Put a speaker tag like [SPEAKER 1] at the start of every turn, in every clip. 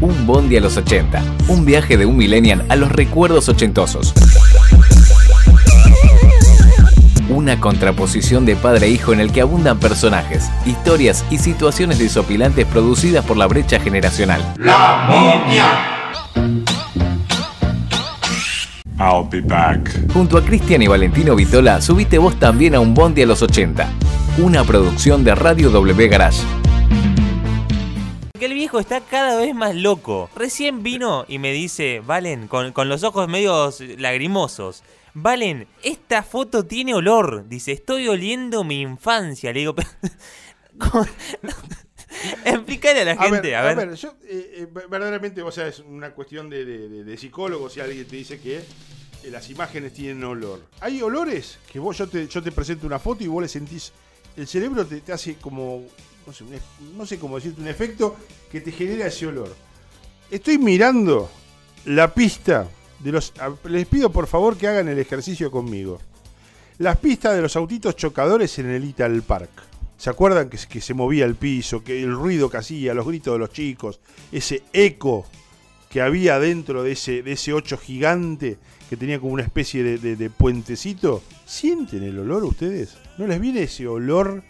[SPEAKER 1] Un bondi a los 80. Un viaje de un millennial a los recuerdos ochentosos. Una contraposición de padre e hijo en el que abundan personajes, historias y situaciones desopilantes producidas por la brecha generacional.
[SPEAKER 2] La momia.
[SPEAKER 3] I'll be back.
[SPEAKER 1] Junto a Cristian y Valentino Vitola, subiste vos también a un bondi a los 80. Una producción de Radio W Garage.
[SPEAKER 4] Viejo está cada vez más loco. Recién vino y me dice, Valen, con, con los ojos medio lagrimosos. Valen, esta foto tiene olor. Dice, estoy oliendo mi infancia. Le digo, explícale a la
[SPEAKER 5] A
[SPEAKER 4] gente.
[SPEAKER 5] ver,
[SPEAKER 4] A ver,
[SPEAKER 5] a ver, yo, eh, eh, verdaderamente, o sea, es una cuestión de, de, de- de psicólogo si alguien te dice que eh, las imágenes tienen olor. Hay olores que vos, yo te, yo te presento una foto y vos le sentís, el cerebro te, hace como, no sé, cómo decirte, un efecto que te genera ese olor. Estoy mirando la pista de los... a- Les pido por favor que hagan el ejercicio conmigo. Las pistas de los autitos chocadores en el Ital Park. ¿Se acuerdan que, se- movía el piso, que el ruido que hacía, los gritos de los chicos, ese eco que había dentro de ese, de ese 8 gigante que tenía como una especie de, de- de puentecito? ¿Sienten el olor ustedes? ¿No les viene ese olor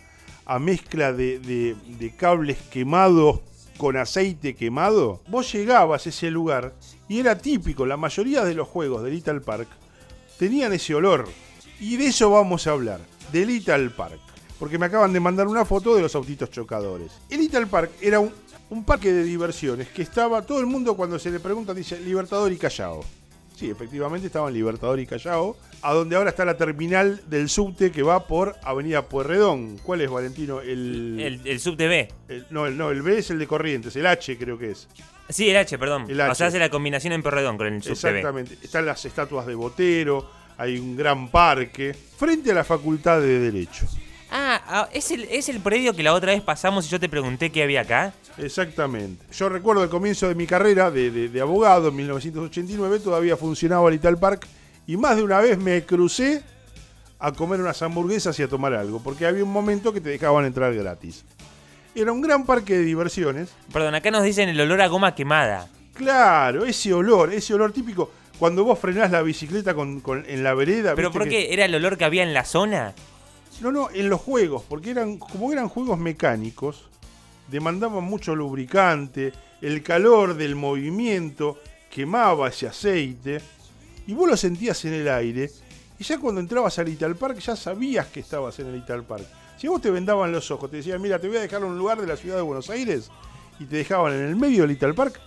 [SPEAKER 5] a mezcla de, cables quemados con aceite quemado? Vos llegabas a ese lugar y era típico, la mayoría de los juegos de Little Park tenían ese olor. Y de eso vamos a hablar, de Little Park. Porque me acaban de mandar una foto de los autitos chocadores. El Little Park era un, un parque de diversiones que estaba, todo el mundo cuando se le pregunta dice Libertador y Callao. Sí, efectivamente estaba en Libertador y Callao, a donde ahora está la terminal del subte que va por Avenida Pueyrredón. ¿Cuál es, Valentino? El,
[SPEAKER 4] el, el sub TV.
[SPEAKER 5] el- no, el, no, el B es el de Corrientes, el H creo que es.
[SPEAKER 4] Sí, el H, perdón.
[SPEAKER 5] El
[SPEAKER 4] O
[SPEAKER 5] H.
[SPEAKER 4] sea, hace la combinación en Perredón con el sub TV.
[SPEAKER 5] Exactamente. Están las estatuas de Botero, hay un gran parque, frente a la Facultad de Derecho.
[SPEAKER 4] Ah, ah, ¿es el, ¿es el predio que la otra vez pasamos y yo te pregunté qué había acá?
[SPEAKER 5] Exactamente. Yo recuerdo el comienzo de mi carrera de, de- de abogado en 1989, todavía funcionaba el Ital Park y más de una vez me crucé a comer unas hamburguesas y a tomar algo, porque había un momento que te dejaban entrar gratis. Era un gran parque de diversiones.
[SPEAKER 4] Perdón, acá nos dicen el olor a goma quemada.
[SPEAKER 5] Claro, ese olor, ese olor típico. Cuando vos frenás la bicicleta con, con- en la vereda.
[SPEAKER 4] ¿Pero por
[SPEAKER 5] que-
[SPEAKER 4] qué? ¿Era el olor que había en la zona?
[SPEAKER 5] No, no, en los juegos, porque eran, como eran juegos mecánicos, demandaban mucho lubricante, el calor del movimiento quemaba ese aceite, y vos lo sentías en el aire, y ya cuando entrabas al Ital Park ya sabías que estabas en el Ital Park. Si vos te vendaban los ojos, te decían, mira, te voy a dejar un lugar de la ciudad de Buenos Aires, y te dejaban en el medio del Ital Park,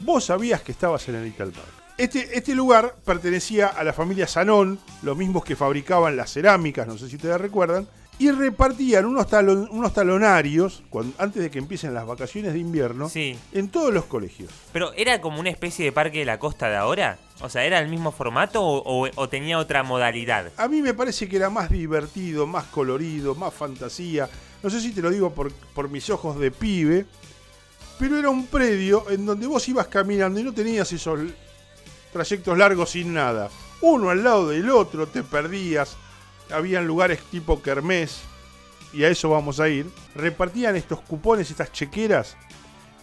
[SPEAKER 5] vos sabías que estabas en el Ital Park. Este, este lugar pertenecía a la familia Sanón, los mismos que fabricaban las cerámicas, no sé si ustedes recuerdan, y repartían unos, talon- unos talonarios, cuando- antes de que empiecen las vacaciones de invierno,
[SPEAKER 4] Sí.
[SPEAKER 5] en todos los colegios.
[SPEAKER 4] ¿Pero era como una especie de parque de la costa de ahora? O sea, ¿era el mismo formato o, o- o tenía otra modalidad?
[SPEAKER 5] A mí me parece que era más divertido, más colorido, más fantasía. No sé si te lo digo por, por mis ojos de pibe, pero era un predio en donde vos ibas caminando y no tenías esos trayectos largos sin nada. Uno al lado del otro, te perdías. Habían lugares tipo kermés, y a eso vamos a ir. Repartían estos cupones, estas chequeras,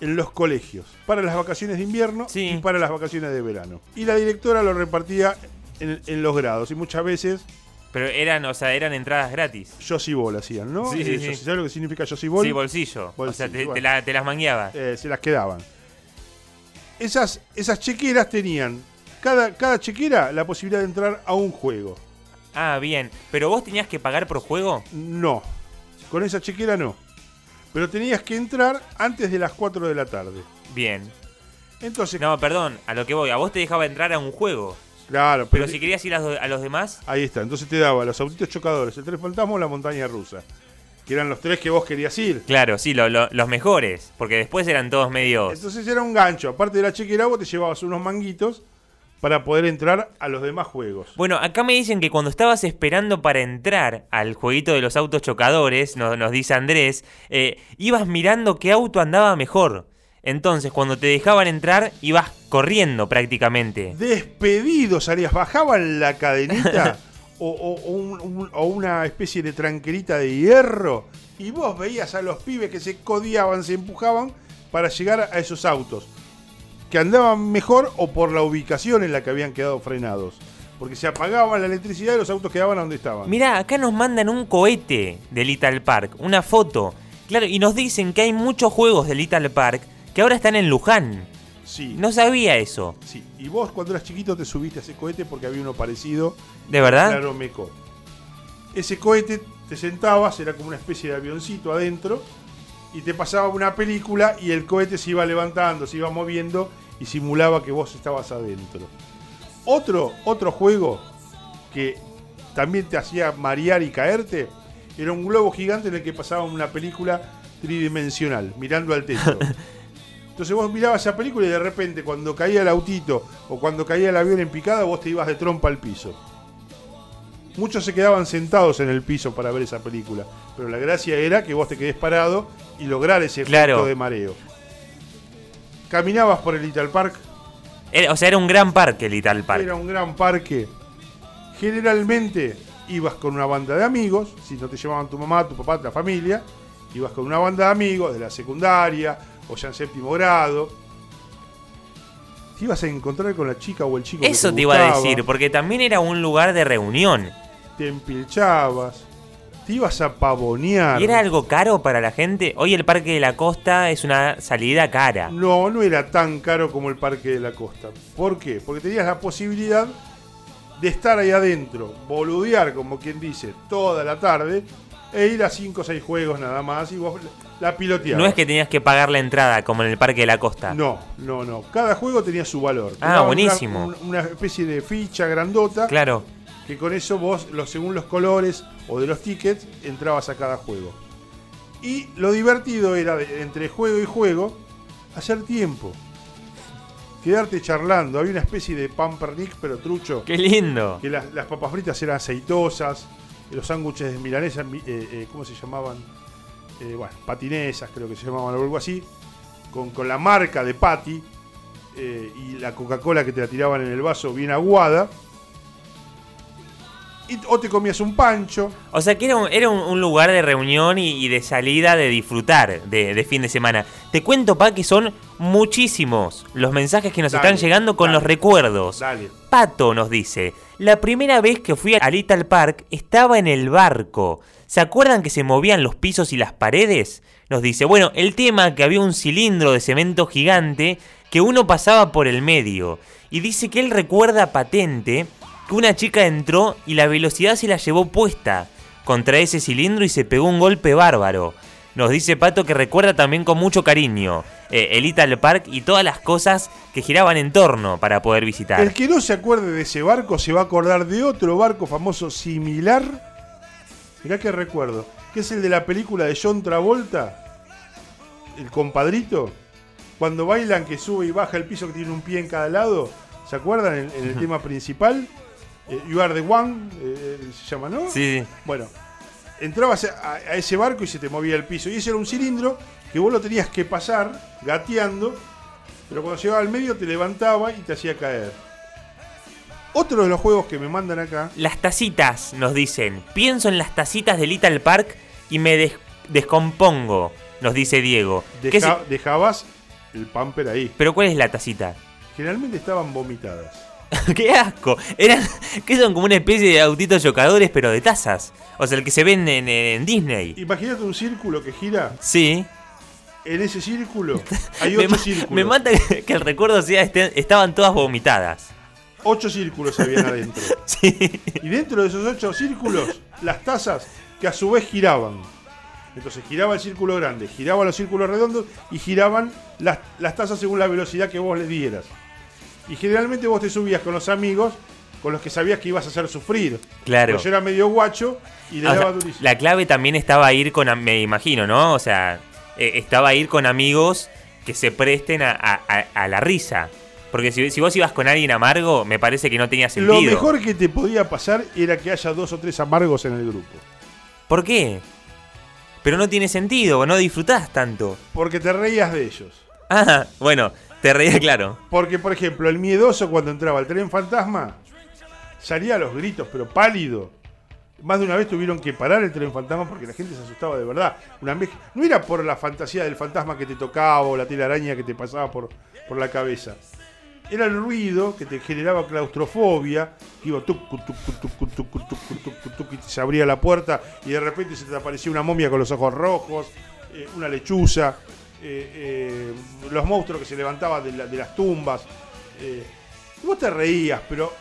[SPEAKER 5] en los colegios, para las vacaciones de invierno
[SPEAKER 4] Sí.
[SPEAKER 5] y para las vacaciones de verano. Y la directora lo repartía en, en los grados, y muchas veces
[SPEAKER 4] Pero eran, o sea, eran entradas gratis.
[SPEAKER 5] Josy Ball hacían, ¿no?
[SPEAKER 4] Sí, sí,
[SPEAKER 5] Eh,
[SPEAKER 4] sí.
[SPEAKER 5] ¿Sabes lo que significa Ball?
[SPEAKER 4] Sí, bolsillo. o sea,
[SPEAKER 5] Bolsillo,
[SPEAKER 4] te, te
[SPEAKER 5] bueno.
[SPEAKER 4] la- te las mangueabas.
[SPEAKER 5] Eh, se las quedaban. Esas, esas chequeras tenían, cada, cada chequera, la posibilidad de entrar a un juego.
[SPEAKER 4] Ah, bien. ¿Pero vos tenías que pagar por juego?
[SPEAKER 5] No, con esa chequera no. Pero tenías que entrar antes de las 4 de la tarde.
[SPEAKER 4] Bien.
[SPEAKER 5] Entonces,
[SPEAKER 4] No, perdón, a lo que voy. A vos te dejaba entrar a un juego.
[SPEAKER 5] claro,
[SPEAKER 4] Pero
[SPEAKER 5] pero
[SPEAKER 4] si querías ir a, los- a los demás,
[SPEAKER 5] ahí está. Entonces te daba los autitos chocadores, el tren fantasma o la montaña rusa. Que eran los tres que vos querías ir.
[SPEAKER 4] claro, sí, lo- lo- los mejores. Porque después eran todos medios.
[SPEAKER 5] Entonces era un gancho. Aparte de la chequera, vos te llevabas unos manguitos para poder entrar a los demás juegos.
[SPEAKER 4] Bueno, acá me dicen que cuando estabas esperando para entrar al jueguito de los autos chocadores, nos, nos dice Andrés, eh, ibas mirando qué auto andaba mejor. Entonces, cuando te dejaban entrar, ibas corriendo prácticamente.
[SPEAKER 5] despedido salías, bajaban la cadenita o, o- o un- un- o una especie de tranquerita de hierro y vos veías a los pibes que se codiaban, se empujaban para llegar a esos autos. Que andaban mejor o por la ubicación en la que habían quedado frenados. Porque se apagaba la electricidad y los autos quedaban donde estaban.
[SPEAKER 4] Mirá, acá nos mandan un cohete de Little Park, una foto. Claro, y nos dicen que hay muchos juegos de Little Park que ahora están en Luján.
[SPEAKER 5] Sí,
[SPEAKER 4] No sabía eso.
[SPEAKER 5] sí. Y vos cuando eras chiquito te subiste a ese cohete porque había uno parecido.
[SPEAKER 4] ¿De verdad?
[SPEAKER 5] Claro, Meco. Ese cohete te sentabas, era como una especie de avioncito adentro, y te pasaba una película y el cohete se iba levantando, se iba moviendo y simulaba que vos estabas adentro. Otro, otro juego que también te hacía marear y caerte era un globo gigante en el que pasaba una película tridimensional, mirando al techo. Entonces vos mirabas esa película y de repente cuando caía el autito o cuando caía el avión en picada, vos te ibas de trompa al piso. Muchos se quedaban sentados en el piso para ver esa película, pero la gracia era que vos te quedes parado y lograr ese efecto
[SPEAKER 4] Claro.
[SPEAKER 5] de mareo. Caminabas por el Little Park,
[SPEAKER 4] Era- o sea, era un gran parque Little Park.
[SPEAKER 5] era un gran parque. Generalmente ibas con una banda de amigos, si no te llevaban tu mamá, tu papá, la familia, ibas con una banda de amigos de la secundaria o ya en séptimo grado. Te ibas a encontrar con la chica o el chico que
[SPEAKER 4] Eso
[SPEAKER 5] te
[SPEAKER 4] te iba a decir, porque también era un lugar de reunión.
[SPEAKER 5] Te empilchabas, te ibas a pavonear.
[SPEAKER 4] ¿Y era algo caro para la gente? Hoy el Parque de la Costa es una salida cara.
[SPEAKER 5] No, no era tan caro como el Parque de la Costa. ¿Por qué? Porque tenías la posibilidad de estar ahí adentro, boludear, como quien dice, toda la tarde, e ir a 5 o 6 juegos nada más y vos la piloteabas.
[SPEAKER 4] No es que tenías que pagar la entrada como en el Parque de la Costa.
[SPEAKER 5] No, no, no. Cada juego tenía su valor.
[SPEAKER 4] Ah, buenísimo.
[SPEAKER 5] Una, un- una especie de ficha grandota
[SPEAKER 4] Claro.
[SPEAKER 5] Que con eso vos, los, según los colores o de los tickets, entrabas a cada juego. Y lo divertido era, entre juego y juego, hacer tiempo. Quedarte charlando. Había una especie de pampernick, pero trucho.
[SPEAKER 4] Qué lindo.
[SPEAKER 5] Que las, las papas fritas eran aceitosas. Los sándwiches de milanesa, mi- eh, eh, ¿cómo se llamaban? Eh, bueno, patinesas creo que se llamaban o algo así. Con, con la marca de Patty. y la Coca-Cola que te la tiraban en el vaso bien aguada. Y, o te comías un pancho.
[SPEAKER 4] O sea que era un, era un- un lugar de reunión y, y de salida, de disfrutar de, de fin de semana. Te cuento, Pa, que son muchísimos los mensajes que nos
[SPEAKER 5] Dale,
[SPEAKER 4] están llegando con
[SPEAKER 5] dale.
[SPEAKER 4] los recuerdos.
[SPEAKER 5] Dale.
[SPEAKER 4] Pato nos dice, la primera vez que fui a Little Park estaba en el barco. ¿Se acuerdan que se movían los pisos y las paredes? Nos dice, bueno, el tema que había un cilindro de cemento gigante que uno pasaba por el medio. Y dice que él recuerda patente que una chica entró y la velocidad se la llevó puesta contra ese cilindro y se pegó un golpe bárbaro. Nos dice Pato que recuerda también con mucho cariño eh, el Little Park y todas las cosas que giraban en torno para poder visitar.
[SPEAKER 5] El que no se acuerde de ese barco se va a acordar de otro barco famoso similar. Mirá que recuerdo. Que es el de la película de John Travolta. El compadrito. Cuando bailan que sube y baja el piso que tiene un pie en cada lado. ¿Se acuerdan? En, en el tema principal. Eh, you are the one. eh, se llama, ¿no?
[SPEAKER 4] Sí.
[SPEAKER 5] Bueno, entrabas a, a ese barco y se te movía el piso. Y ese era un cilindro que vos lo tenías que pasar gateando, pero cuando llegaba al medio te levantaba y te hacía caer. Otro de los juegos que me mandan acá,
[SPEAKER 4] Las tacitas, nos dicen. Pienso en las tacitas de Little Park y me des- descompongo, nos dice Diego. ¿Qué
[SPEAKER 5] deja- dejabas el pamper ahí.
[SPEAKER 4] ¿Pero cuál es la tacita?
[SPEAKER 5] Generalmente estaban vomitadas.
[SPEAKER 4] ¡Qué asco! Eran, que son como una especie de autitos chocadores, pero de tazas. O sea, el que se vende en, en Disney.
[SPEAKER 5] Imagínate un círculo que gira.
[SPEAKER 4] Sí.
[SPEAKER 5] En ese círculo hay ocho círculos.
[SPEAKER 4] me mata que, que el recuerdo sea, estén- estaban todas vomitadas.
[SPEAKER 5] Ocho círculos habían adentro.
[SPEAKER 4] Sí.
[SPEAKER 5] Y dentro de esos ocho círculos, las tazas que a su vez giraban. Entonces giraba el círculo grande, giraban los círculos redondos y giraban las, las tazas según la velocidad que vos le dieras. Y generalmente vos te subías con los amigos con los que sabías que ibas a hacer sufrir.
[SPEAKER 4] Claro.
[SPEAKER 5] Porque yo era medio guacho y le
[SPEAKER 4] o sea,
[SPEAKER 5] daba durísimo.
[SPEAKER 4] la clave también estaba ir con, me imagino, ¿no? O sea, eh, estaba ir con amigos que se presten a, a- a- a la risa. Porque si, si vos ibas con alguien amargo, me parece que no tenía sentido.
[SPEAKER 5] Lo mejor que te podía pasar era que haya dos o tres amargos en el grupo.
[SPEAKER 4] ¿Por qué? Pero no tiene sentido, no disfrutás tanto.
[SPEAKER 5] Porque te reías de ellos.
[SPEAKER 4] Ah, bueno, te reía, claro.
[SPEAKER 5] Porque, por ejemplo, el miedoso cuando entraba al tren fantasma salía a los gritos, pero pálido. Más de una vez tuvieron que parar el tren fantasma porque la gente se asustaba de verdad. Una vez, no era por la fantasía del fantasma que te tocaba o la telaraña que te pasaba por, por la cabeza. Era el ruido que te generaba claustrofobia, que iba tuc, tuc, tuc, y se abría la puerta y de repente se te aparecía una momia con los ojos rojos, eh, una lechuza eh, eh, los monstruos que se levantaban de, la- de las tumbas. eh, y vos te reías, pero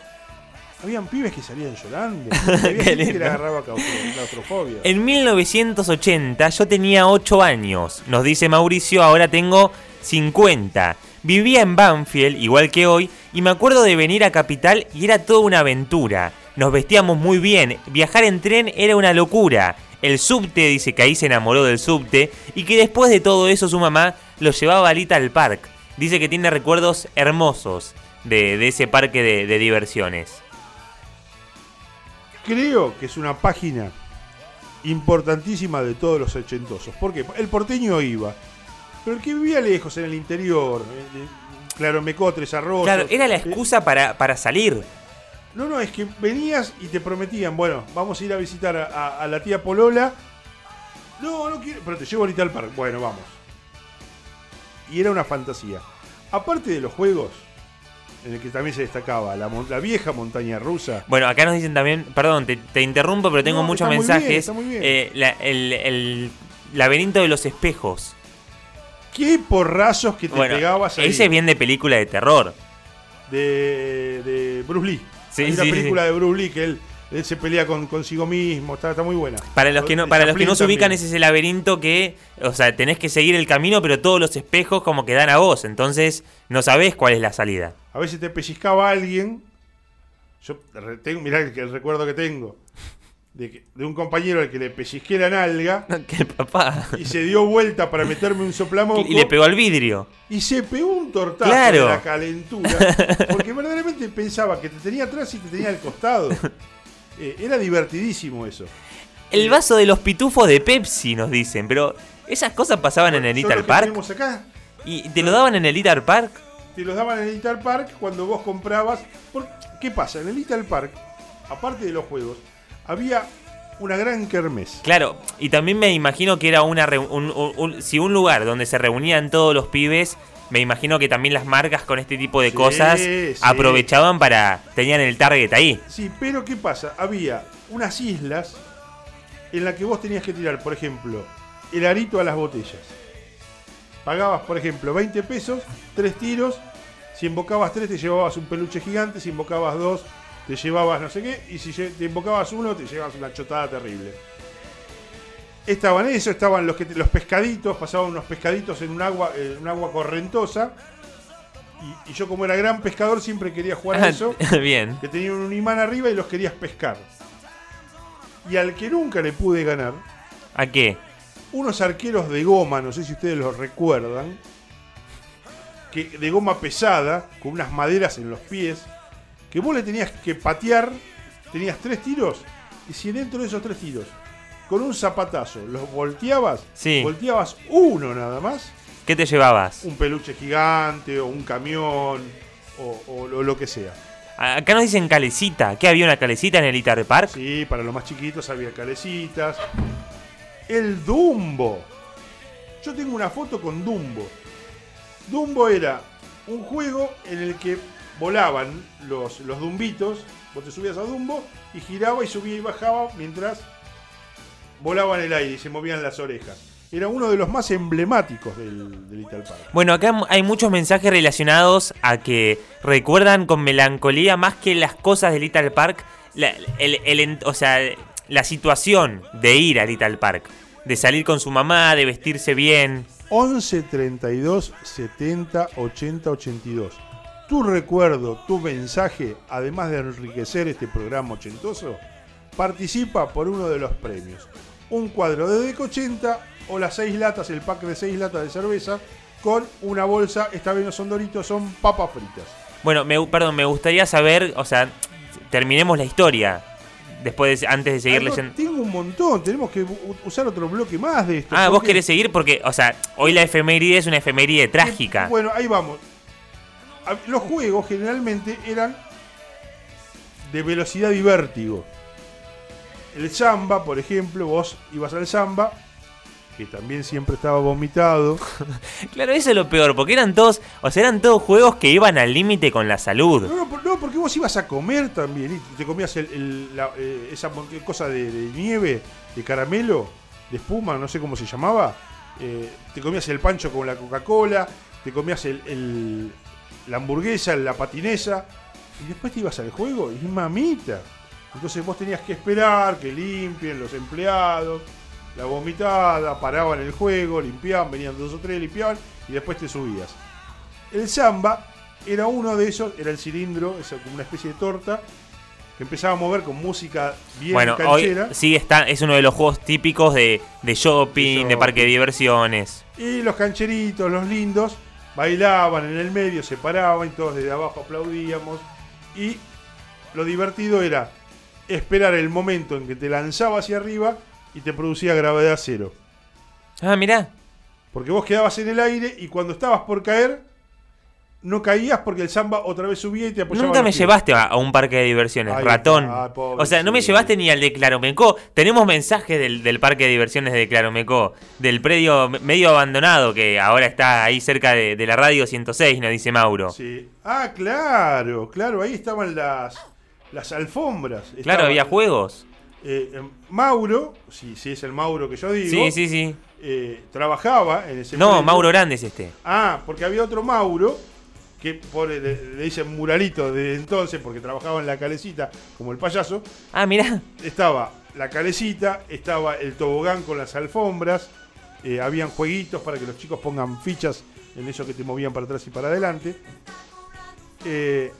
[SPEAKER 5] habían pibes que salían llorando. Había gente que le agarraba claustro- claustrofobia.
[SPEAKER 4] En 1980 yo tenía 8 años. Nos dice Mauricio, ahora tengo 50. Vivía en Banfield, igual que hoy, y me acuerdo de venir a Capital y era toda una aventura. Nos vestíamos muy bien, viajar en tren era una locura. El subte dice que ahí se enamoró del subte y que después de todo eso su mamá lo llevaba a Little Park. Dice que tiene recuerdos hermosos de, de ese parque de, de diversiones.
[SPEAKER 5] Creo que es una página importantísima de todos los ochentosos. Porque el porteño iba, pero el que vivía lejos, en el interior, eh, claro, Mecotres, Arroz.
[SPEAKER 4] Claro, era la excusa para, para salir.
[SPEAKER 5] No, no, es que venías y te prometían, bueno, vamos a ir a visitar a, a- a la tía Polola. No, no quiero, pero te llevo a Little Park. Bueno, vamos. Y era una fantasía. Aparte de los juegos, en el que también se destacaba la, vieja montaña rusa.
[SPEAKER 4] Bueno, acá nos dicen también, perdón, te, te interrumpo, pero tengo
[SPEAKER 5] No,
[SPEAKER 4] muchos
[SPEAKER 5] está muy bien,
[SPEAKER 4] mensajes.
[SPEAKER 5] está muy bien.
[SPEAKER 4] Eh, la- el, el laberinto de los espejos.
[SPEAKER 5] Qué porrazos que te
[SPEAKER 4] Bueno,
[SPEAKER 5] pegabas ahí.
[SPEAKER 4] ese es bien de película de terror.
[SPEAKER 5] de, de Bruce Lee.
[SPEAKER 4] Sí,
[SPEAKER 5] Hay una
[SPEAKER 4] sí,
[SPEAKER 5] película de Bruce Lee que él, él se pelea con, consigo mismo, está, está muy buena.
[SPEAKER 4] Para los que no, para los que no se ubican,
[SPEAKER 5] también.
[SPEAKER 4] es ese laberinto que, o sea, tenés que seguir el camino, pero todos los espejos como que dan a vos. Entonces, no sabés cuál es la salida.
[SPEAKER 5] A veces te pellizcaba alguien. Yo tengo, mirá el, el recuerdo que tengo. De, un compañero al que le pellizqué la nalga
[SPEAKER 4] que papá.
[SPEAKER 5] y se dio vuelta para meterme un soplamoco
[SPEAKER 4] Y le pegó al vidrio.
[SPEAKER 5] y se pegó un tortazo
[SPEAKER 4] Claro.
[SPEAKER 5] de la calentura. Porque verdaderamente pensaba que te tenía atrás y te tenía al costado. Eh, era divertidísimo eso.
[SPEAKER 4] El vaso de los pitufos de Pepsi, nos dicen, pero esas cosas pasaban en el
[SPEAKER 5] que
[SPEAKER 4] Park.
[SPEAKER 5] acá
[SPEAKER 4] ¿Y te lo daban en el Little Park?
[SPEAKER 5] te los daban en el Little Park cuando vos comprabas. ¿Qué pasa? En el Little Park, aparte de los juegos, había una gran kermés.
[SPEAKER 4] Claro, y también me imagino que era una un, un- un- si un lugar donde se reunían todos los pibes, me imagino que también las marcas con este tipo de
[SPEAKER 5] Sí,
[SPEAKER 4] cosas
[SPEAKER 5] sí.
[SPEAKER 4] aprovechaban para tenían el target ahí.
[SPEAKER 5] Sí, pero ¿qué pasa? Había unas islas en las que vos tenías que tirar, por ejemplo, el arito a las botellas. Pagabas, por ejemplo, 20 pesos, tres tiros. Si invocabas tres, te llevabas un peluche gigante. Si invocabas dos, te llevabas no sé qué. Y si te invocabas uno, te llevabas una chotada terrible. Estaban eso, estaban los, que te- los pescaditos, pasaban unos pescaditos en un agua, en un agua correntosa. Y, y yo, como era gran pescador, siempre quería jugar a eso
[SPEAKER 4] Bien.
[SPEAKER 5] que tenían un imán arriba y los querías pescar. Y al que nunca le pude ganar,
[SPEAKER 4] ¿A qué?
[SPEAKER 5] unos arqueros de goma, no sé si ustedes los recuerdan, que de goma pesada, con unas maderas en los pies, que vos le tenías que patear, tenías tres tiros, y si dentro de esos tres tiros, con un zapatazo, los volteabas,
[SPEAKER 4] Sí.
[SPEAKER 5] volteabas uno nada más,
[SPEAKER 4] ¿Qué te llevabas?
[SPEAKER 5] un peluche gigante, o un camión, o, o lo- lo que sea.
[SPEAKER 4] Acá nos dicen calecita. ¿Qué había una calecita en el Little Park?
[SPEAKER 5] Sí, para los más chiquitos había calecitas. El Dumbo. Yo tengo una foto con Dumbo. Dumbo era un juego en el que volaban los, los dumbitos. Vos te subías a Dumbo y giraba y subía y bajaba mientras volaba en el aire y se movían las orejas. Era uno de los más emblemáticos del, del Little Park.
[SPEAKER 4] Bueno, acá hay muchos mensajes relacionados a que recuerdan con melancolía más que las cosas de Little Park, la, el- el o sea, la situación de ir a Little Park, de salir con su mamá, de vestirse bien.
[SPEAKER 5] 11 32 70 80 82. Tu recuerdo, tu mensaje, además de enriquecer este programa ochentoso, participa por uno de los premios. Un cuadro de Deco 80 o las 6 latas, el pack de 6 latas de cerveza con una bolsa, esta vez no son doritos, son papas fritas.
[SPEAKER 4] Bueno, me, perdón, me gustaría saber, o sea, terminemos la historia después de- antes de seguir
[SPEAKER 5] Ay, no,
[SPEAKER 4] leyendo.
[SPEAKER 5] tengo un montón, tenemos que usar otro bloque más de esto.
[SPEAKER 4] Ah, vos querés seguir porque, o sea, hoy la efeméride es una efeméride trágica.
[SPEAKER 5] Bueno, ahí vamos. Los juegos generalmente eran de velocidad y vértigo. El samba, por ejemplo, vos ibas al samba, que también siempre estaba vomitado.
[SPEAKER 4] Claro, eso es lo peor, porque eran todos, o sea, eran todos juegos que iban al límite con la salud.
[SPEAKER 5] No, no, no, porque vos ibas a comer también. y te comías el- el- la- eh, esa cosa de, de nieve, de caramelo, de espuma, no sé cómo se llamaba. Eh, te comías el pancho con la Coca-Cola, te comías el, el- la hamburguesa, la patinesa. Y después te ibas al juego y mamita. Entonces vos tenías que esperar que limpien los empleados, la vomitada, paraban el juego, limpiaban, venían dos o tres, limpiaban y después te subías. El samba era uno de esos, era el cilindro, como una especie de torta, que empezaba a mover con música bien
[SPEAKER 4] Bueno,
[SPEAKER 5] canchera.
[SPEAKER 4] hoy sí está, es uno de los juegos típicos de, de shopping,
[SPEAKER 5] De
[SPEAKER 4] de parque de diversiones.
[SPEAKER 5] Y los cancheritos, los lindos, bailaban en el medio, se paraban y todos desde abajo aplaudíamos. Y lo divertido era esperar el momento en que te lanzaba hacia arriba y te producía gravedad cero.
[SPEAKER 4] Ah, mirá.
[SPEAKER 5] Porque vos quedabas en el aire y cuando estabas por caer, no caías porque el samba otra vez subía y te apoyaba.
[SPEAKER 4] Nunca me
[SPEAKER 5] pies.
[SPEAKER 4] llevaste a, a un parque de diversiones, ratón. o sea, no me llevaste ni al de Claromecó. Tenemos mensajes del, del parque de diversiones de Claromecó, del predio me- medio abandonado que ahora está ahí cerca de, de la radio 106, nos dice Mauro.
[SPEAKER 5] Sí. Ah, claro, claro, ahí estaban las, las alfombras.
[SPEAKER 4] Claro, había juegos.
[SPEAKER 5] eh, eh, Mauro, si, si es el Mauro que yo digo,
[SPEAKER 4] Sí, sí, sí.
[SPEAKER 5] eh, trabajaba en ese
[SPEAKER 4] No. Mauro Grande es este.
[SPEAKER 5] Ah, porque había otro Mauro, que por, le, le dicen muralito desde entonces, porque trabajaba en la calecita, como el payaso.
[SPEAKER 4] Ah, mirá.
[SPEAKER 5] Estaba la calecita, estaba el tobogán con las alfombras, eh, habían jueguitos para que los chicos pongan fichas en eso que te movían para atrás y para adelante. Eh,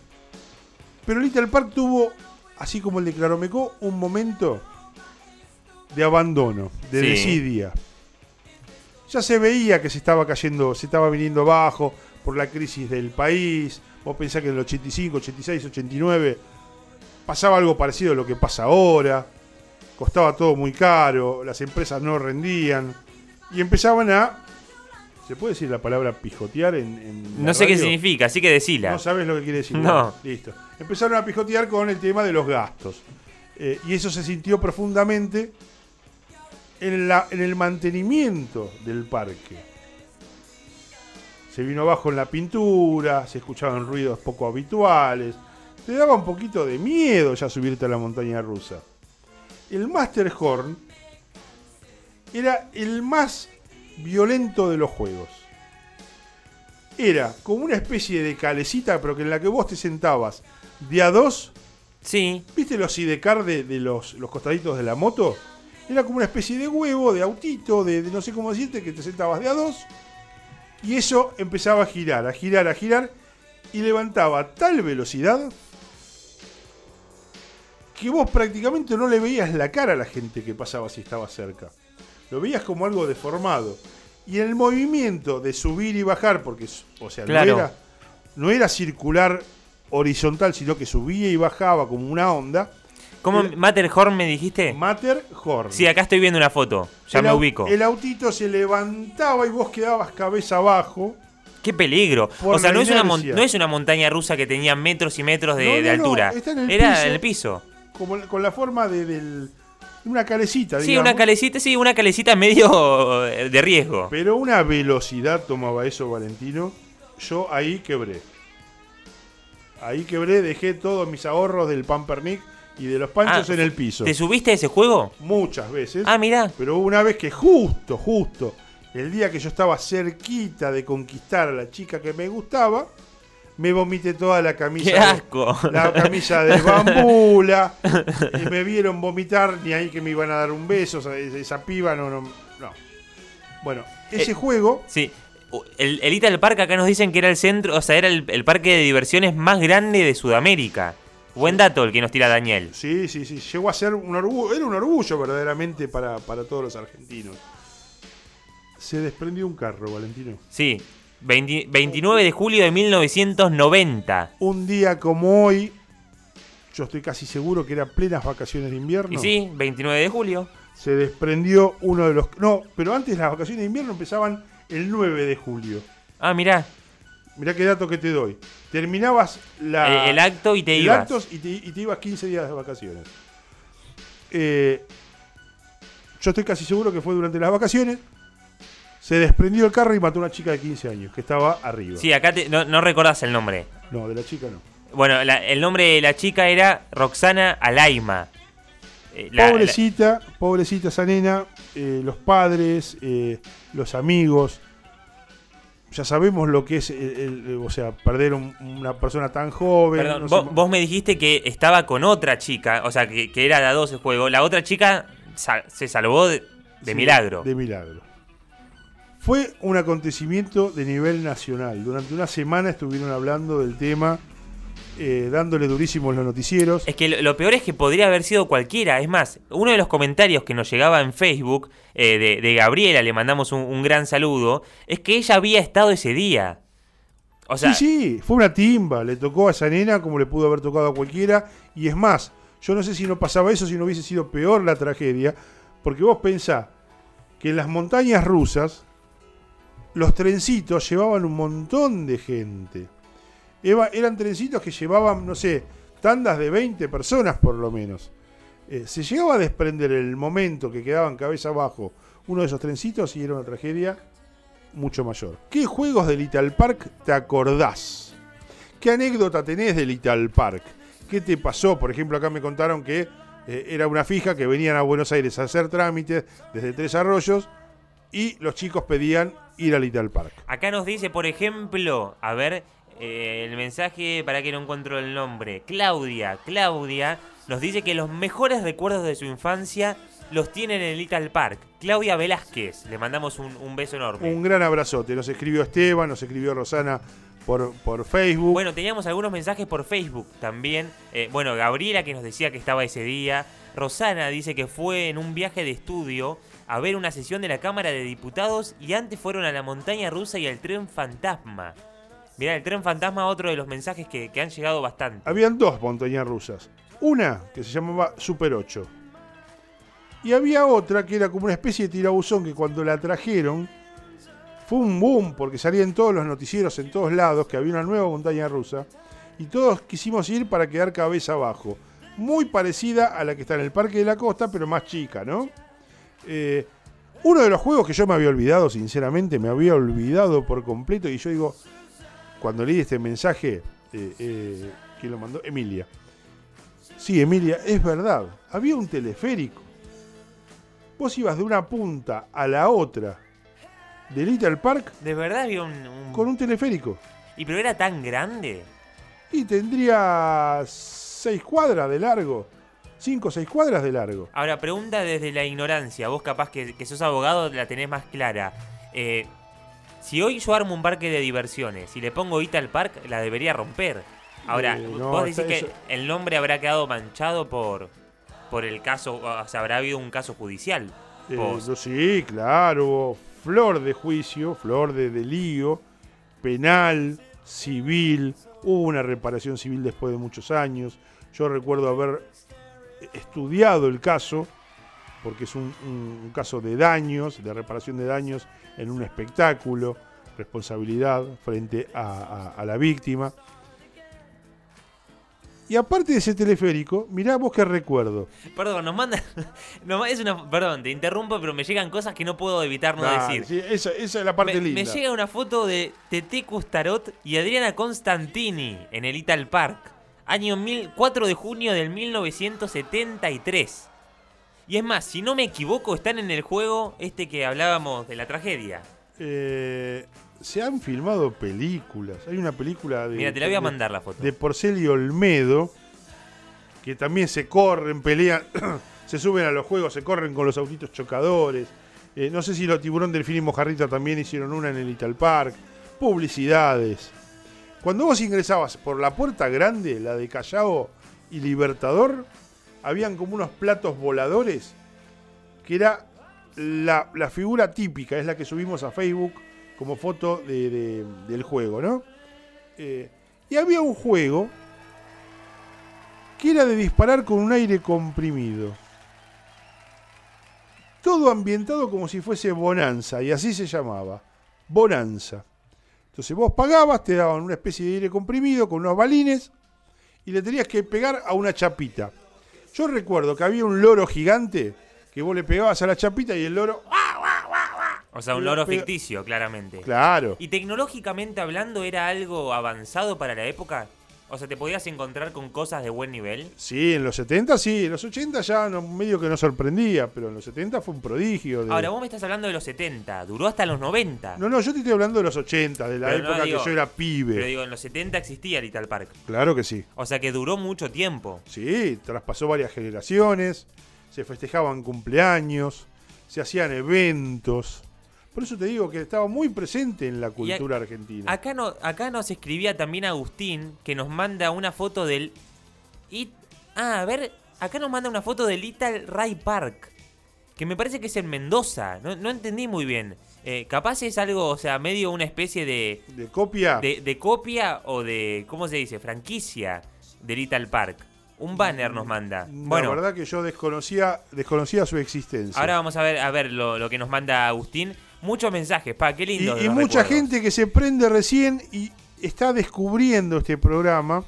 [SPEAKER 5] pero Little Park tuvo, así como el de Claromecó, un momento de abandono, de
[SPEAKER 4] Sí.
[SPEAKER 5] desidia. Ya se veía que se estaba cayendo, se estaba viniendo abajo por la crisis del país. Vos pensás que en el 85, 86, 89 pasaba algo parecido a lo que pasa ahora. Costaba todo muy caro, las empresas no rendían. Y empezaban a. ¿Se puede decir la palabra pijotear en, en la
[SPEAKER 4] No sé qué significa, así que decila.
[SPEAKER 5] No sabes lo que quiere decir.
[SPEAKER 4] No.
[SPEAKER 5] Listo. Empezaron a pijotear con el tema de los gastos. Eh, y eso se sintió profundamente en, la- en el mantenimiento del parque. Se vino abajo en la pintura, se escuchaban ruidos poco habituales. Te daba un poquito de miedo ya subirte a la montaña rusa. El Master Horn era el más violento de los juegos era como una especie de calecita, pero que en la que vos te sentabas de a dos.
[SPEAKER 4] Sí.
[SPEAKER 5] ¿Viste los sidecar de, de los, los costaditos de la moto? Era como una especie de huevo, de autito, de, de no sé cómo decirte, que te sentabas de a dos. Y eso empezaba a girar, a girar, a girar. Y levantaba a tal velocidad que vos prácticamente no le veías la cara a la gente que pasaba si estaba cerca. Lo veías como algo deformado. Y en el movimiento de subir y bajar, porque, o sea,
[SPEAKER 4] Claro.
[SPEAKER 5] no, era, no era circular horizontal, sino que subía y bajaba como una onda.
[SPEAKER 4] ¿Cómo
[SPEAKER 5] El-
[SPEAKER 4] Matterhorn me dijiste?
[SPEAKER 5] Matterhorn.
[SPEAKER 4] Sí, acá estoy viendo una foto. Ya
[SPEAKER 5] El
[SPEAKER 4] me ubico.
[SPEAKER 5] El autito se levantaba y vos quedabas cabeza abajo.
[SPEAKER 4] Qué peligro.
[SPEAKER 5] Por
[SPEAKER 4] o sea, no es, una no es una montaña rusa que tenía metros y metros de,
[SPEAKER 5] No, no,
[SPEAKER 4] altura.
[SPEAKER 5] está en el
[SPEAKER 4] Era
[SPEAKER 5] piso.
[SPEAKER 4] en el piso.
[SPEAKER 5] Como con la forma de, del- una calecita,
[SPEAKER 4] Sí,
[SPEAKER 5] digamos.
[SPEAKER 4] una calecita, sí, una calecita medio eh, de riesgo.
[SPEAKER 5] Pero una velocidad tomaba eso Valentino. Yo ahí quebré. Ahí quebré, dejé todos mis ahorros del Pampernick y de los panchos
[SPEAKER 4] Ah,
[SPEAKER 5] en el piso.
[SPEAKER 4] ¿Te subiste a ese juego?
[SPEAKER 5] Muchas veces.
[SPEAKER 4] Ah, mirá.
[SPEAKER 5] Pero una vez que justo, justo, el día que yo estaba cerquita de conquistar a la chica que me gustaba, me vomité toda la camisa.
[SPEAKER 4] ¡Qué
[SPEAKER 5] de-
[SPEAKER 4] asco!
[SPEAKER 5] la camisa de bambula. y me vieron vomitar, ni ahí que me iban a dar un beso. o sea, esa, piba no, no. no. Bueno, ese
[SPEAKER 4] Eh,
[SPEAKER 5] juego.
[SPEAKER 4] Sí. El, el Little Park acá nos dicen que era el centro, o sea, era el, el parque de diversiones más grande de Sudamérica. Buen dato el que nos tira Daniel.
[SPEAKER 5] Sí, sí, sí. Llegó a ser un orgullo. Era un orgullo verdaderamente para, para todos los argentinos. Se desprendió un carro, Valentino.
[SPEAKER 4] Sí. 20 29 de julio de 1990.
[SPEAKER 5] Un día como hoy, yo estoy casi seguro que eran plenas vacaciones de invierno.
[SPEAKER 4] Y sí, 29 de julio.
[SPEAKER 5] Se desprendió uno de los. No, pero antes las vacaciones de invierno empezaban el 9 de julio.
[SPEAKER 4] Ah, mirá.
[SPEAKER 5] Mirá qué dato que te doy. Terminabas la,
[SPEAKER 4] el acto y te
[SPEAKER 5] el
[SPEAKER 4] ibas.
[SPEAKER 5] actos y te, y te ibas 15 días de vacaciones. eh, yo estoy casi seguro que fue durante las vacaciones. Se desprendió el carro y mató a una chica de 15 años que estaba arriba.
[SPEAKER 4] Sí, acá te- no, no recordás el nombre.
[SPEAKER 5] No, de la chica no.
[SPEAKER 4] Bueno, la- el nombre de la chica era Roxana Alaima. Eh, la-
[SPEAKER 5] pobrecita, pobrecita esa nena, eh, los padres, los amigos. Ya sabemos lo que es, el- el- o sea, perder un- una persona tan joven.
[SPEAKER 4] Perdón,
[SPEAKER 5] no sé
[SPEAKER 4] vos, me dijiste que estaba con otra chica, o sea, que, que era de a dos el juego. La otra chica se salvó de, de
[SPEAKER 5] Sí,
[SPEAKER 4] milagro.
[SPEAKER 5] De milagro. Fue un acontecimiento de nivel nacional. Durante una semana estuvieron hablando del tema, eh, dándole durísimos los noticieros.
[SPEAKER 4] Es que lo, lo peor es que podría haber sido cualquiera. Es más, uno de los comentarios que nos llegaba en Facebook eh, de, de Gabriela, le mandamos un, un gran saludo, es que ella había estado ese día. O sea,
[SPEAKER 5] sí, sí, fue una timba. Le tocó a esa nena como le pudo haber tocado a cualquiera. Y es más, yo no sé si no pasaba eso, si no hubiese sido peor la tragedia. Porque vos pensá que en las montañas rusas, los trencitos llevaban un montón de gente. Eva- eran trencitos que llevaban, no sé, tandas de 20 personas por lo menos. Eh, se llegaba a desprender en el momento que quedaban cabeza abajo uno de esos trencitos y era una tragedia mucho mayor. ¿Qué juegos de Little Park te acordás? ¿Qué anécdota tenés de Little Park? ¿Qué te pasó? Por ejemplo, acá me contaron que eh, era una fija que venían a Buenos Aires a hacer trámites desde Tres Arroyos y los chicos pedían ir a Little Park.
[SPEAKER 4] acá nos dice, por ejemplo, a ver, eh, el mensaje para que no encuentro el nombre. Claudia, Claudia nos dice que los mejores recuerdos de su infancia los tiene en el Little Park. Claudia Velázquez, le mandamos un, un beso enorme.
[SPEAKER 5] Un gran abrazote. Nos escribió Esteban, nos escribió Rosana por, por Facebook.
[SPEAKER 4] Bueno, teníamos algunos mensajes por Facebook también. Eh, bueno, Gabriela que nos decía que estaba ese día. Rosana dice que fue en un viaje de estudio a ver una sesión de la Cámara de Diputados y antes fueron a la montaña rusa y al tren fantasma. Mirá, el tren fantasma, otro de los mensajes que, que han llegado bastante.
[SPEAKER 5] Habían dos montañas rusas. Una que se llamaba Super 8. Y había otra que era como una especie de tirabuzón que cuando la trajeron fue un boom porque salía en todos los noticieros en todos lados que había una nueva montaña rusa y todos quisimos ir para quedar cabeza abajo. Muy parecida a la que está en el Parque de la Costa, pero más chica, ¿no? Eh, uno de los juegos que yo me había olvidado, sinceramente, me había olvidado por completo y yo digo, cuando leí este mensaje, eh, eh, ¿quién lo mandó? Emilia. Sí, Emilia, es verdad. Había un teleférico. Vos ibas de una punta a la otra de Little Park
[SPEAKER 4] De verdad había un... un-
[SPEAKER 5] con un teleférico.
[SPEAKER 4] Y pero era tan grande.
[SPEAKER 5] Y tendría seis cuadras de largo. Cinco o seis cuadras de largo.
[SPEAKER 4] Ahora, pregunta desde la ignorancia. Vos capaz que, que sos abogado la tenés más clara. Eh, si hoy yo armo un parque de diversiones y le pongo Ita al Park, la debería romper. Ahora,
[SPEAKER 5] Eh, no,
[SPEAKER 4] vos decís que
[SPEAKER 5] eso-
[SPEAKER 4] el nombre habrá quedado manchado por, por el caso, o sea, habrá habido un caso judicial.
[SPEAKER 5] Eh, sí, claro. Flor de juicio, flor de, de lío, penal, civil. Hubo una reparación civil después de muchos años. Yo recuerdo haber estudiado el caso, porque es un, un- un caso de daños, de reparación de daños en un espectáculo, responsabilidad frente a, a- a la víctima. Y aparte de ese teleférico, mirá vos qué recuerdo.
[SPEAKER 4] Perdón, nos manda. nos ma- es una, perdón, te interrumpo, pero me llegan cosas que no puedo evitar no decir.
[SPEAKER 5] sí, esa, esa es la parte
[SPEAKER 4] me,
[SPEAKER 5] linda.
[SPEAKER 4] me llega una foto de Tete Custarot y Adriana Constantini en el Ital Park. Año mil- 4 de junio del 1973. Y es más, si no me equivoco, están en el juego este que hablábamos de la tragedia.
[SPEAKER 5] Eh, se han filmado películas. Hay una película de.
[SPEAKER 4] Mira, te la voy a mandar la foto.
[SPEAKER 5] De Porcelio Olmedo. Que también se corren, pelean. se suben a los juegos, se corren con los autitos chocadores. Eh, no sé si los Tiburón Delfín y Mojarrita también hicieron una en el Ital Park. Publicidades. Cuando vos ingresabas por la puerta grande, la de Callao y Libertador, habían como unos platos voladores que era la, figura típica, es la que subimos a Facebook como foto de- del juego, ¿no? Eh, y había un juego que era de disparar con un aire comprimido. Todo ambientado como si fuese Bonanza, y así se llamaba, Bonanza. Entonces vos pagabas, te daban una especie de aire comprimido con unos balines y le tenías que pegar a una chapita. Yo recuerdo que había un loro gigante que vos le pegabas a la chapita y el loro.
[SPEAKER 4] O sea, un loro ficticio, claramente.
[SPEAKER 5] Claro.
[SPEAKER 4] ¿Y tecnológicamente hablando era algo avanzado para la época? O sea, ¿te podías encontrar con cosas de buen nivel?
[SPEAKER 5] Sí, en los 70 sí, en los 80 ya no, medio que no sorprendía, pero en los 70 fue un prodigio. de-
[SPEAKER 4] Ahora, vos me estás hablando de los 70, duró hasta los 90.
[SPEAKER 5] No, no, yo te estoy hablando de los 80, de la
[SPEAKER 4] Pero no,
[SPEAKER 5] época
[SPEAKER 4] digo-
[SPEAKER 5] que yo era pibe.
[SPEAKER 4] Pero digo, en los 70 existía Little Park.
[SPEAKER 5] Claro que sí.
[SPEAKER 4] O sea que duró mucho tiempo.
[SPEAKER 5] Sí, traspasó varias generaciones, se festejaban cumpleaños, se hacían eventos. Por eso te digo que estaba muy presente en la cultura argentina.
[SPEAKER 4] Acá, no, acá nos escribía también Agustín, que nos manda una foto del... It- ah, a ver, acá nos manda una foto del Little Ray Park, que me parece que es en Mendoza. No, no entendí muy bien. Eh, capaz es algo, o sea, medio una especie de,
[SPEAKER 5] ¿De copia?
[SPEAKER 4] de, de copia o de, ¿cómo se dice? Franquicia de Little Park. Un banner nos manda. Bueno,
[SPEAKER 5] la verdad que yo desconocía, desconocía su existencia.
[SPEAKER 4] ahora vamos a ver, a ver lo, lo que nos manda Agustín. Muchos mensajes, pa, qué lindo.
[SPEAKER 5] y mucha
[SPEAKER 4] recuerdos.
[SPEAKER 5] gente que se prende recién y está descubriendo este programa.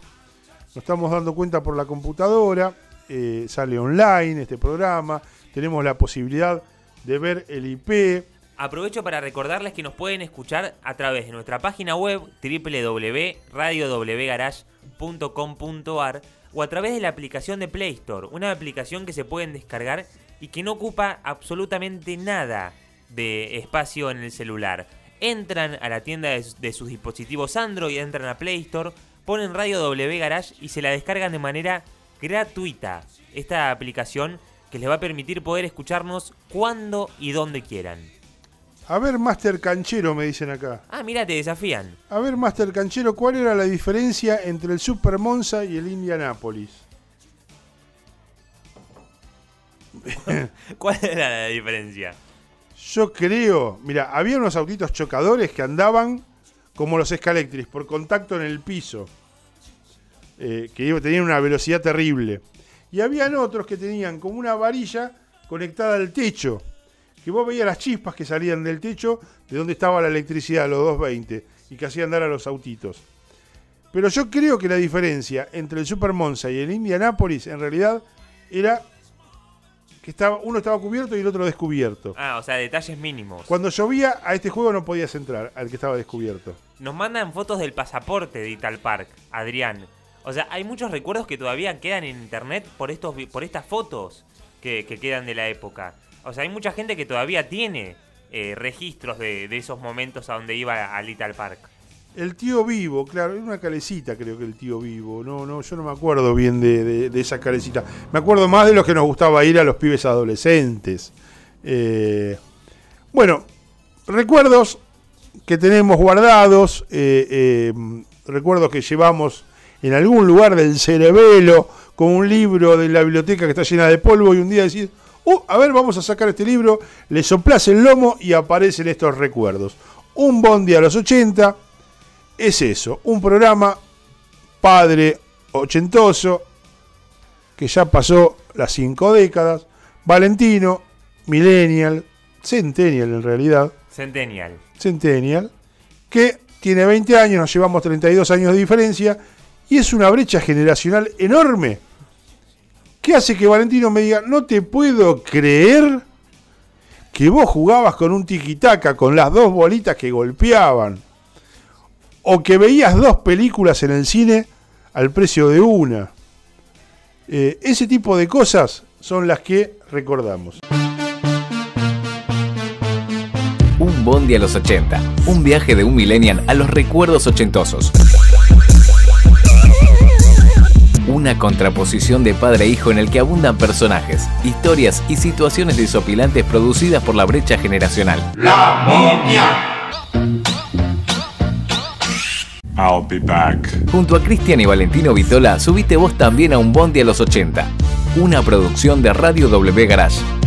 [SPEAKER 5] Nos estamos dando cuenta por la computadora. eh, sale online este programa. Tenemos la posibilidad de ver el IP.
[SPEAKER 4] Aprovecho para recordarles que nos pueden escuchar a través de nuestra página web www.radiowgarage.com.ar o a través de la aplicación de Play Store, una aplicación que se pueden descargar y que no ocupa absolutamente nada de espacio en el celular. Entran a la tienda de, de sus dispositivos Android, entran a Play Store, ponen Radio W Garage y se la descargan de manera gratuita. Esta aplicación que les va a permitir poder escucharnos cuando y donde quieran.
[SPEAKER 5] A ver, Master Canchero, me dicen acá.
[SPEAKER 4] Ah, mira, te desafían.
[SPEAKER 5] A ver, Master Canchero, ¿cuál era la diferencia entre el Super Monza y el Indianapolis?
[SPEAKER 4] ¿Cuál era la diferencia?
[SPEAKER 5] Yo creo, mira, había unos autitos chocadores que andaban como los Scalectris, por contacto en el piso, eh, que tenían una velocidad terrible. Y habían otros que tenían como una varilla conectada al techo, que vos veías las chispas que salían del techo de donde estaba la electricidad, los 220, y que hacían andar a los autitos. Pero yo creo que la diferencia entre el Super Monza y el Indianapolis en realidad era que estaba, uno estaba cubierto y el otro descubierto.
[SPEAKER 4] Ah, o sea, detalles mínimos.
[SPEAKER 5] Cuando llovía a este juego no podías entrar, al que estaba descubierto.
[SPEAKER 4] Nos mandan fotos del pasaporte de Ital Park, Adrián. O sea, hay muchos recuerdos que todavía quedan en internet por estos por estas fotos que, que quedan de la época. O sea, hay mucha gente que todavía tiene eh, registros de, de esos momentos a donde iba a Little Park.
[SPEAKER 5] El tío vivo, claro, era una calecita creo que el tío vivo. No, no, yo no me acuerdo bien de, de- de esa calecita. Me acuerdo más de los que nos gustaba ir a los pibes adolescentes. Eh, bueno, recuerdos que tenemos guardados, eh, eh, recuerdos que llevamos en algún lugar del cerebelo con un libro de la biblioteca que está llena de polvo y un día decís, uh, a ver, vamos a sacar este libro, le soplás el lomo y aparecen estos recuerdos. Un bondi a los 80 es eso, un programa padre ochentoso que ya pasó las cinco décadas, Valentino, Millennial, Centennial en realidad,
[SPEAKER 4] Centennial.
[SPEAKER 5] Centennial, que tiene 20 años, nos llevamos 32 años de diferencia, y es una brecha generacional enorme. que hace que Valentino me diga, no te puedo creer que vos jugabas con un tiquitaca, con las dos bolitas que golpeaban, o que veías dos películas en el cine al precio de una. Eh, ese tipo de cosas son las que recordamos.
[SPEAKER 1] Un bondi a los 80. Un viaje de un millennial a los recuerdos ochentosos. Una contraposición de padre e hijo en el que abundan personajes, historias y situaciones desopilantes producidas por la brecha generacional.
[SPEAKER 2] La momia.
[SPEAKER 3] I'll be back.
[SPEAKER 1] Junto a Cristian y Valentino Vitola, subite vos también a un bondi a los 80. Una producción de Radio W Garage.